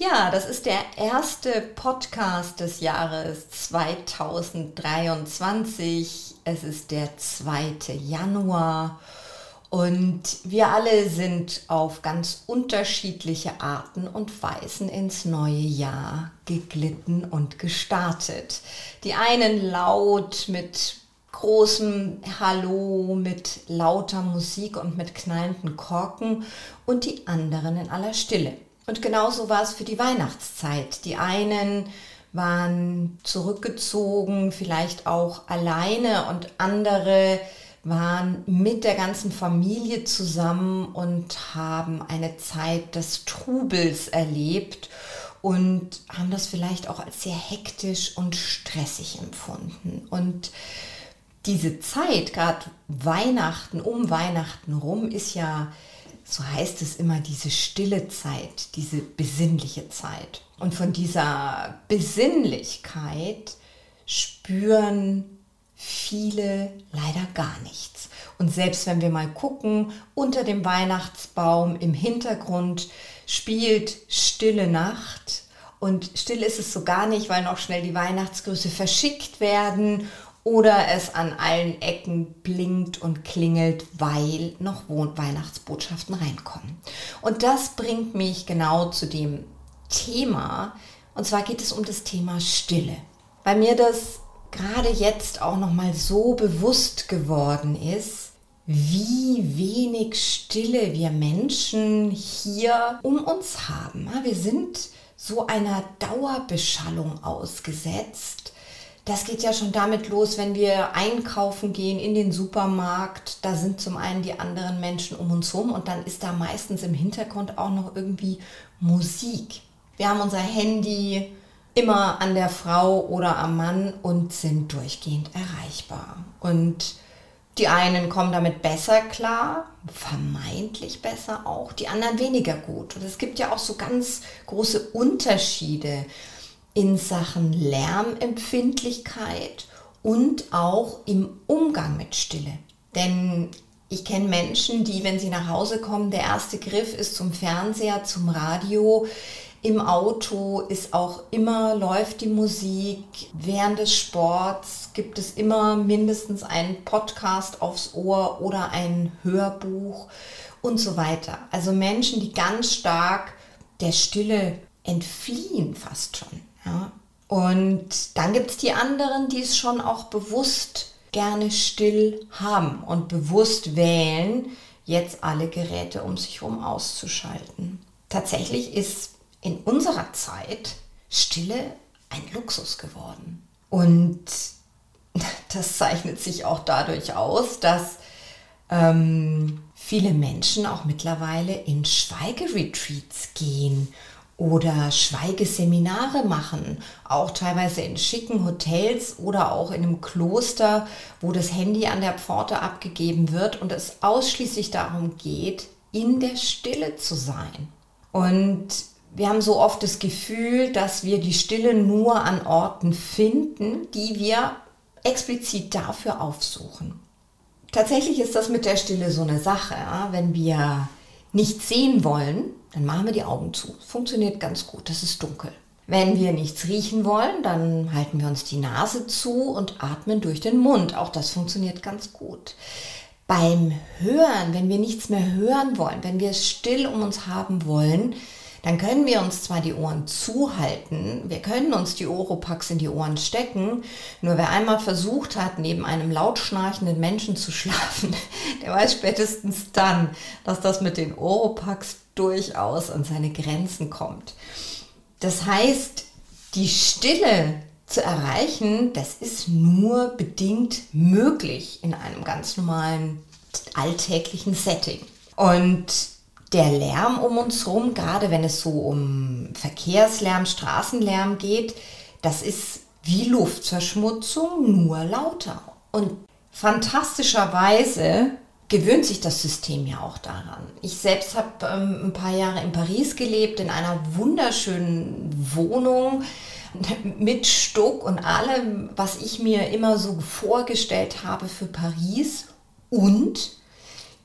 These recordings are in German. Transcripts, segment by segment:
Ja, das ist der erste Podcast des Jahres 2023. Es ist der 2. Januar und wir alle sind auf ganz unterschiedliche Arten und Weisen ins neue Jahr geglitten und gestartet. Die einen laut mit großem Hallo, mit lauter Musik und mit knallenden Korken und die anderen in aller Stille. Und genauso war es für die Weihnachtszeit. Die einen waren zurückgezogen, vielleicht auch alleine und andere waren mit der ganzen Familie zusammen und haben eine Zeit des Trubels erlebt und haben das vielleicht auch als sehr hektisch und stressig empfunden. Und diese Zeit, gerade Weihnachten, um Weihnachten rum, ist ja so heißt es immer, diese stille Zeit, diese besinnliche Zeit. Und von dieser Besinnlichkeit spüren viele leider gar nichts. Und selbst wenn wir mal gucken, unter dem Weihnachtsbaum im Hintergrund spielt stille Nacht. Und still ist es so gar nicht, weil noch schnell die Weihnachtsgrüße verschickt werden oder es an allen Ecken blinkt und klingelt, weil noch Weihnachtsbotschaften reinkommen. Und das bringt mich genau zu dem Thema, und zwar geht es um das Thema Stille. Weil mir das gerade jetzt auch noch mal so bewusst geworden ist, wie wenig Stille wir Menschen hier um uns haben. Wir sind so einer Dauerbeschallung ausgesetzt das geht ja schon damit los, wenn wir einkaufen gehen in den Supermarkt. Da sind zum einen die anderen Menschen um uns herum und dann ist da meistens im Hintergrund auch noch irgendwie Musik. Wir haben unser Handy immer an der Frau oder am Mann und sind durchgehend erreichbar. Und die einen kommen damit besser klar, vermeintlich besser auch, die anderen weniger gut. Und es gibt ja auch so ganz große Unterschiede in Sachen Lärmempfindlichkeit und auch im Umgang mit Stille. Denn ich kenne Menschen, die, wenn sie nach Hause kommen, der erste Griff ist zum Fernseher, zum Radio. Im Auto ist auch immer, läuft die Musik. Während des Sports gibt es immer mindestens einen Podcast aufs Ohr oder ein Hörbuch und so weiter. Also Menschen, die ganz stark der Stille entfliehen fast schon. Ja. Und dann gibt es die anderen, die es schon auch bewusst gerne still haben und bewusst wählen, jetzt alle Geräte um sich herum auszuschalten. Tatsächlich ist in unserer Zeit Stille ein Luxus geworden. Und das zeichnet sich auch dadurch aus, dass ähm, viele Menschen auch mittlerweile in Schweigeretreats gehen oder Schweigeseminare machen, auch teilweise in schicken Hotels oder auch in einem Kloster, wo das Handy an der Pforte abgegeben wird und es ausschließlich darum geht, in der Stille zu sein. Und wir haben so oft das Gefühl, dass wir die Stille nur an Orten finden, die wir explizit dafür aufsuchen. Tatsächlich ist das mit der Stille so eine Sache. Wenn wir nichts sehen wollen, dann machen wir die Augen zu. Funktioniert ganz gut, das ist dunkel. Wenn wir nichts riechen wollen, dann halten wir uns die Nase zu und atmen durch den Mund. Auch das funktioniert ganz gut. Beim Hören, wenn wir nichts mehr hören wollen, wenn wir es still um uns haben wollen, dann können wir uns zwar die Ohren zuhalten, wir können uns die Oropax in die Ohren stecken, nur wer einmal versucht hat, neben einem laut schnarchenden Menschen zu schlafen, der weiß spätestens dann, dass das mit den Oropax durchaus an seine Grenzen kommt. Das heißt, die Stille zu erreichen, das ist nur bedingt möglich in einem ganz normalen alltäglichen Setting. Und der Lärm um uns herum, gerade wenn es so um Verkehrslärm, Straßenlärm geht, das ist wie Luftverschmutzung, nur lauter. Und fantastischerweise gewöhnt sich das System ja auch daran. Ich selbst habe ähm, ein paar Jahre in Paris gelebt, in einer wunderschönen Wohnung mit Stuck und allem, was ich mir immer so vorgestellt habe für Paris. Und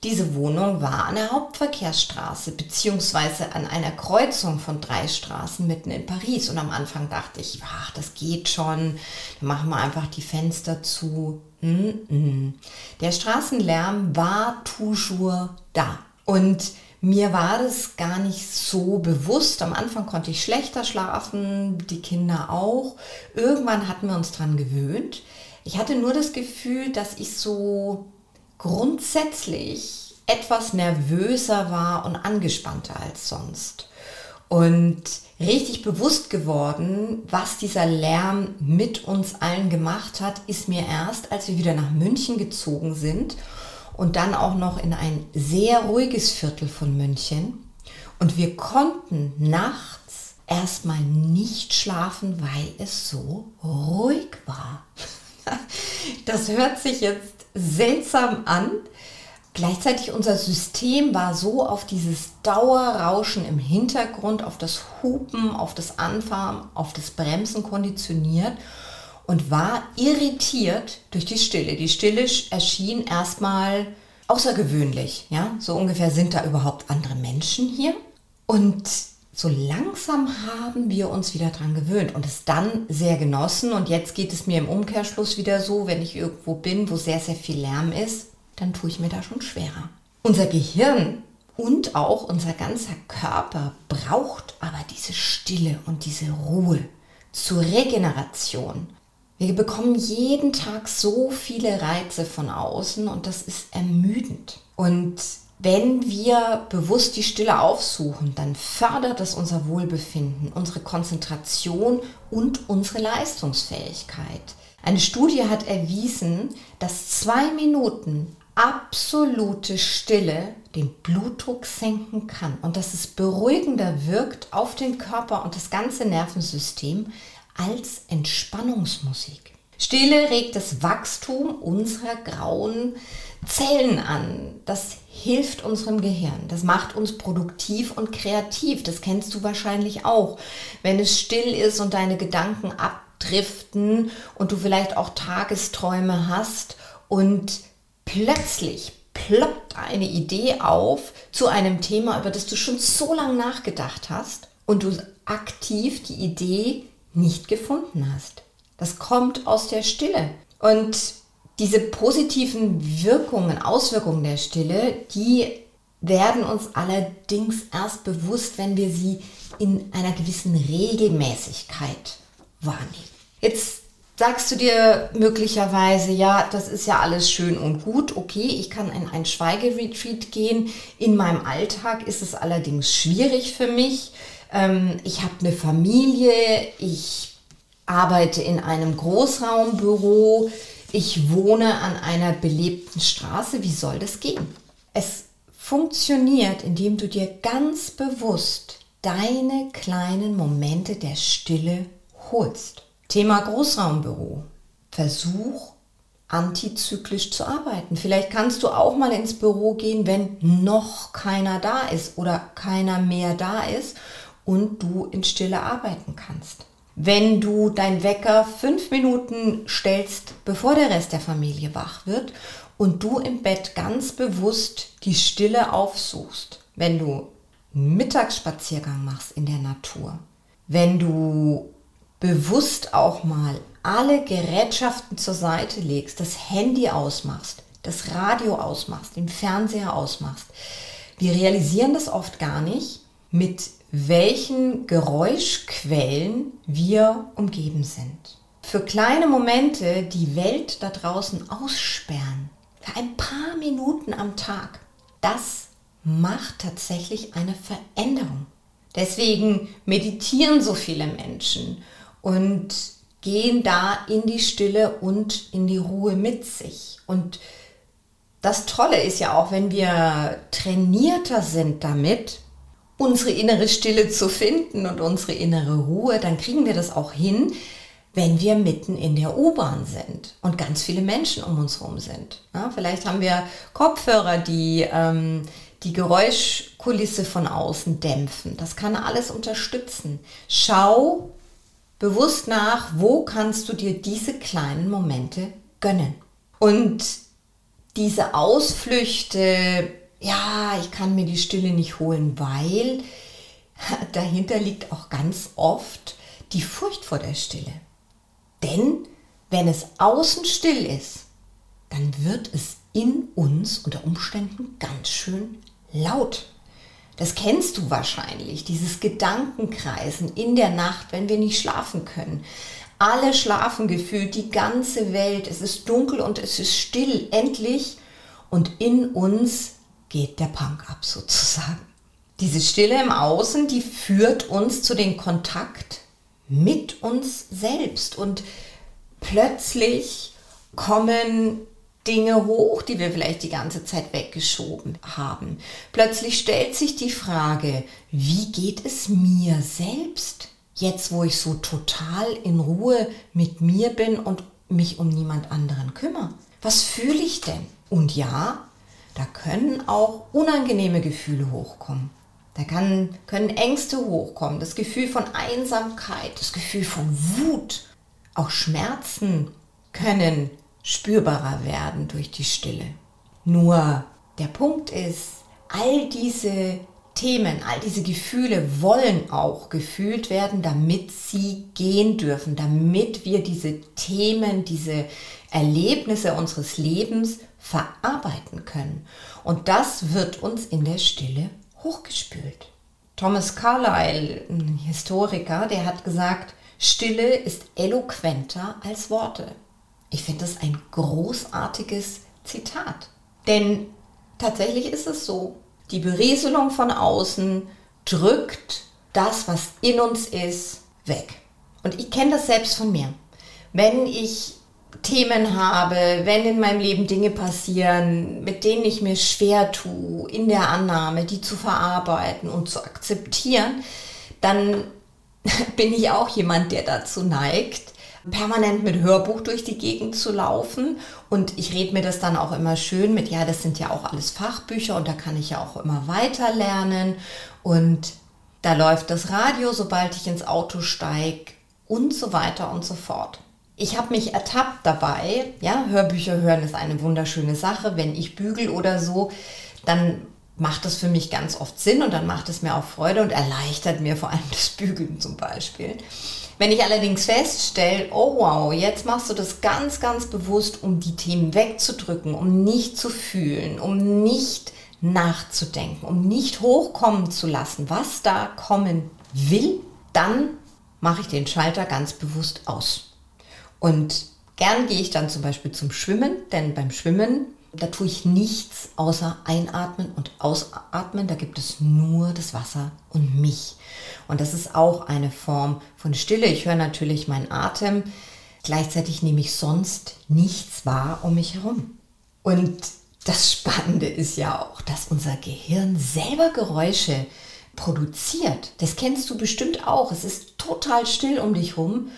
diese Wohnung war an der Hauptverkehrsstraße beziehungsweise an einer Kreuzung von drei Straßen mitten in Paris. Und am Anfang dachte ich, ach, das geht schon, dann machen wir einfach die Fenster zu. Mm -mm. Der Straßenlärm war toujours da. Und mir war das gar nicht so bewusst. Am Anfang konnte ich schlechter schlafen, die Kinder auch. Irgendwann hatten wir uns dran gewöhnt. Ich hatte nur das Gefühl, dass ich so grundsätzlich etwas nervöser war und angespannter als sonst. Und richtig bewusst geworden, was dieser Lärm mit uns allen gemacht hat, ist mir erst, als wir wieder nach München gezogen sind und dann auch noch in ein sehr ruhiges Viertel von München. Und wir konnten nachts erstmal nicht schlafen, weil es so ruhig war. Das hört sich jetzt seltsam an. Gleichzeitig unser System war so auf dieses Dauerrauschen im Hintergrund, auf das Hupen, auf das Anfahren, auf das Bremsen konditioniert und war irritiert durch die Stille. Die Stille erschien erstmal außergewöhnlich. Ja? So ungefähr sind da überhaupt andere Menschen hier. Und so langsam haben wir uns wieder dran gewöhnt und es dann sehr genossen. Und jetzt geht es mir im Umkehrschluss wieder so, wenn ich irgendwo bin, wo sehr, sehr viel Lärm ist, dann tue ich mir da schon schwerer. Unser Gehirn und auch unser ganzer Körper braucht aber diese Stille und diese Ruhe zur Regeneration. Wir bekommen jeden Tag so viele Reize von außen und das ist ermüdend. Und wenn wir bewusst die Stille aufsuchen, dann fördert das unser Wohlbefinden, unsere Konzentration und unsere Leistungsfähigkeit. Eine Studie hat erwiesen, dass zwei Minuten absolute Stille den Blutdruck senken kann und dass es beruhigender wirkt auf den Körper und das ganze Nervensystem als Entspannungsmusik. Stille regt das Wachstum unserer grauen Zellen an. Das hilft unserem Gehirn. Das macht uns produktiv und kreativ. Das kennst du wahrscheinlich auch. Wenn es still ist und deine Gedanken abdriften und du vielleicht auch Tagesträume hast und plötzlich ploppt eine Idee auf zu einem Thema, über das du schon so lange nachgedacht hast und du aktiv die Idee nicht gefunden hast. Das kommt aus der Stille. Und diese positiven Wirkungen, Auswirkungen der Stille, die werden uns allerdings erst bewusst, wenn wir sie in einer gewissen Regelmäßigkeit wahrnehmen. Jetzt sagst du dir möglicherweise, ja, das ist ja alles schön und gut, okay, ich kann in ein Schweigeretreat gehen. In meinem Alltag ist es allerdings schwierig für mich. Ähm, ich habe eine Familie, ich arbeite in einem Großraumbüro, ich wohne an einer belebten Straße, wie soll das gehen? Es funktioniert, indem du dir ganz bewusst deine kleinen Momente der Stille holst. Thema Großraumbüro. Versuch antizyklisch zu arbeiten. Vielleicht kannst du auch mal ins Büro gehen, wenn noch keiner da ist oder keiner mehr da ist und du in Stille arbeiten kannst wenn du dein Wecker fünf Minuten stellst, bevor der Rest der Familie wach wird und du im Bett ganz bewusst die Stille aufsuchst, wenn du einen Mittagsspaziergang machst in der Natur, wenn du bewusst auch mal alle Gerätschaften zur Seite legst, das Handy ausmachst, das Radio ausmachst, den Fernseher ausmachst. Wir realisieren das oft gar nicht, mit welchen Geräuschquellen wir umgeben sind. Für kleine Momente die Welt da draußen aussperren, für ein paar Minuten am Tag, das macht tatsächlich eine Veränderung. Deswegen meditieren so viele Menschen und gehen da in die Stille und in die Ruhe mit sich. Und das Tolle ist ja auch, wenn wir trainierter sind damit, unsere innere Stille zu finden und unsere innere Ruhe, dann kriegen wir das auch hin, wenn wir mitten in der U-Bahn sind und ganz viele Menschen um uns herum sind. Ja, vielleicht haben wir Kopfhörer, die ähm, die Geräuschkulisse von außen dämpfen. Das kann alles unterstützen. Schau bewusst nach, wo kannst du dir diese kleinen Momente gönnen. Und diese Ausflüchte, ja, ich kann mir die Stille nicht holen, weil dahinter liegt auch ganz oft die Furcht vor der Stille. Denn wenn es außen still ist, dann wird es in uns unter Umständen ganz schön laut. Das kennst du wahrscheinlich, dieses Gedankenkreisen in der Nacht, wenn wir nicht schlafen können. Alle schlafen gefühlt, die ganze Welt, es ist dunkel und es ist still, endlich. Und in uns geht der Punk ab sozusagen. Diese Stille im Außen, die führt uns zu den Kontakt mit uns selbst und plötzlich kommen Dinge hoch, die wir vielleicht die ganze Zeit weggeschoben haben. Plötzlich stellt sich die Frage, wie geht es mir selbst, jetzt wo ich so total in Ruhe mit mir bin und mich um niemand anderen kümmere? Was fühle ich denn? Und ja, da können auch unangenehme Gefühle hochkommen. Da kann, können Ängste hochkommen, das Gefühl von Einsamkeit, das Gefühl von Wut, auch Schmerzen können spürbarer werden durch die Stille. Nur der Punkt ist, all diese Themen, all diese Gefühle wollen auch gefühlt werden, damit sie gehen dürfen, damit wir diese Themen, diese Erlebnisse unseres Lebens verarbeiten können. Und das wird uns in der Stille hochgespült. Thomas Carlyle, ein Historiker, der hat gesagt, Stille ist eloquenter als Worte. Ich finde das ein großartiges Zitat. Denn tatsächlich ist es so, die Berieselung von außen drückt das, was in uns ist, weg. Und ich kenne das selbst von mir. Wenn ich Themen habe, wenn in meinem Leben Dinge passieren, mit denen ich mir schwer tue, in der Annahme, die zu verarbeiten und zu akzeptieren, dann bin ich auch jemand, der dazu neigt, permanent mit Hörbuch durch die Gegend zu laufen. Und ich rede mir das dann auch immer schön mit, ja, das sind ja auch alles Fachbücher und da kann ich ja auch immer weiter lernen. Und da läuft das Radio, sobald ich ins Auto steige und so weiter und so fort. Ich habe mich ertappt dabei, ja, Hörbücher hören ist eine wunderschöne Sache. Wenn ich bügel oder so, dann macht das für mich ganz oft Sinn und dann macht es mir auch Freude und erleichtert mir vor allem das Bügeln zum Beispiel. Wenn ich allerdings feststelle, oh wow, jetzt machst du das ganz, ganz bewusst, um die Themen wegzudrücken, um nicht zu fühlen, um nicht nachzudenken, um nicht hochkommen zu lassen, was da kommen will, dann mache ich den Schalter ganz bewusst aus. Und gern gehe ich dann zum Beispiel zum Schwimmen, denn beim Schwimmen da tue ich nichts außer einatmen und ausatmen. Da gibt es nur das Wasser und mich. Und das ist auch eine Form von Stille. Ich höre natürlich meinen Atem. Gleichzeitig nehme ich sonst nichts wahr um mich herum. Und das Spannende ist ja auch, dass unser Gehirn selber Geräusche produziert. Das kennst du bestimmt auch. Es ist total still um dich herum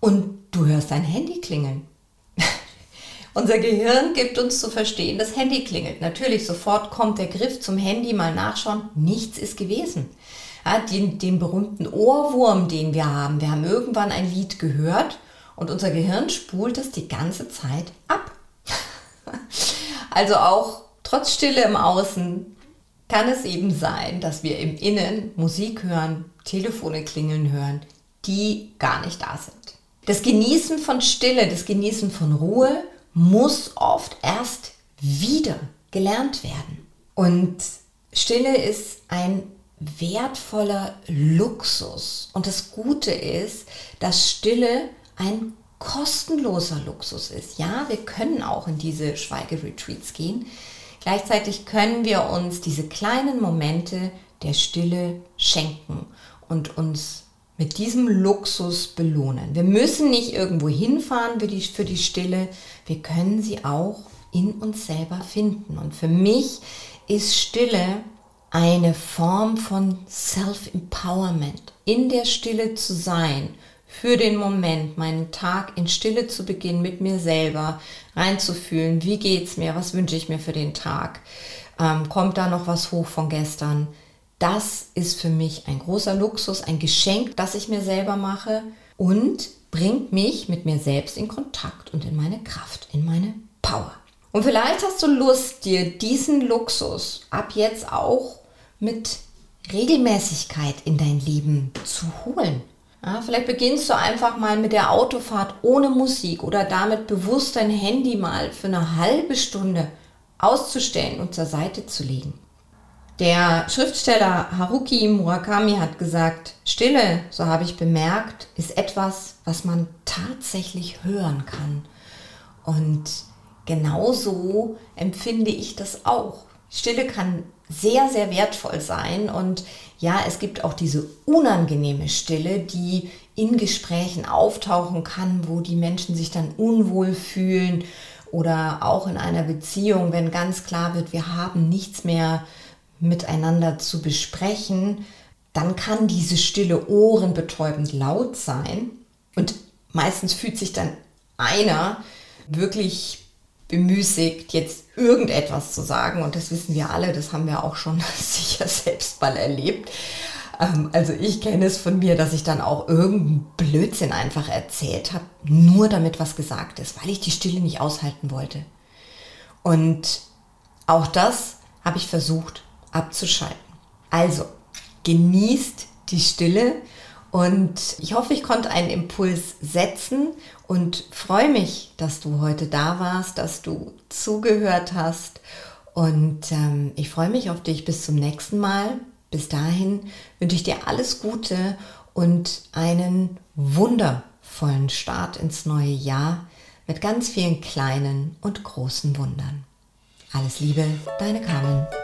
und du hörst dein Handy klingeln. Unser Gehirn gibt uns zu verstehen, das Handy klingelt. Natürlich, sofort kommt der Griff zum Handy, mal nachschauen, nichts ist gewesen. Ja, den, den berühmten Ohrwurm, den wir haben. Wir haben irgendwann ein Lied gehört und unser Gehirn spult es die ganze Zeit ab. also auch trotz Stille im Außen kann es eben sein, dass wir im Innen Musik hören, Telefone klingeln hören, die gar nicht da sind. Das Genießen von Stille, das Genießen von Ruhe muss oft erst wieder gelernt werden. Und Stille ist ein wertvoller Luxus. Und das Gute ist, dass Stille ein kostenloser Luxus ist. Ja, wir können auch in diese Schweigeretreats gehen. Gleichzeitig können wir uns diese kleinen Momente der Stille schenken und uns mit diesem Luxus belohnen. Wir müssen nicht irgendwo hinfahren für die, für die Stille, wir können sie auch in uns selber finden. Und für mich ist Stille eine Form von Self-Empowerment. In der Stille zu sein, für den Moment, meinen Tag in Stille zu beginnen, mit mir selber reinzufühlen, wie geht's mir, was wünsche ich mir für den Tag, ähm, kommt da noch was hoch von gestern. Das ist für mich ein großer Luxus, ein Geschenk, das ich mir selber mache und bringt mich mit mir selbst in Kontakt und in meine Kraft, in meine Power. Und vielleicht hast du Lust, dir diesen Luxus ab jetzt auch mit Regelmäßigkeit in dein Leben zu holen. Ja, vielleicht beginnst du einfach mal mit der Autofahrt ohne Musik oder damit bewusst dein Handy mal für eine halbe Stunde auszustellen und zur Seite zu legen. Der Schriftsteller Haruki Murakami hat gesagt, Stille, so habe ich bemerkt, ist etwas, was man tatsächlich hören kann. Und genauso empfinde ich das auch. Stille kann sehr, sehr wertvoll sein. Und ja, es gibt auch diese unangenehme Stille, die in Gesprächen auftauchen kann, wo die Menschen sich dann unwohl fühlen oder auch in einer Beziehung, wenn ganz klar wird, wir haben nichts mehr miteinander zu besprechen, dann kann diese Stille ohrenbetäubend laut sein. Und meistens fühlt sich dann einer wirklich bemüßigt, jetzt irgendetwas zu sagen. Und das wissen wir alle, das haben wir auch schon sicher selbst mal erlebt. Ähm, also ich kenne es von mir, dass ich dann auch irgendeinen Blödsinn einfach erzählt habe, nur damit was gesagt ist, weil ich die Stille nicht aushalten wollte. Und auch das habe ich versucht abzuschalten. Also genießt die Stille und ich hoffe, ich konnte einen Impuls setzen und freue mich, dass du heute da warst, dass du zugehört hast. Und ähm, ich freue mich auf dich bis zum nächsten Mal. Bis dahin wünsche ich dir alles Gute und einen wundervollen Start ins neue Jahr mit ganz vielen kleinen und großen Wundern. Alles Liebe, deine Carmen.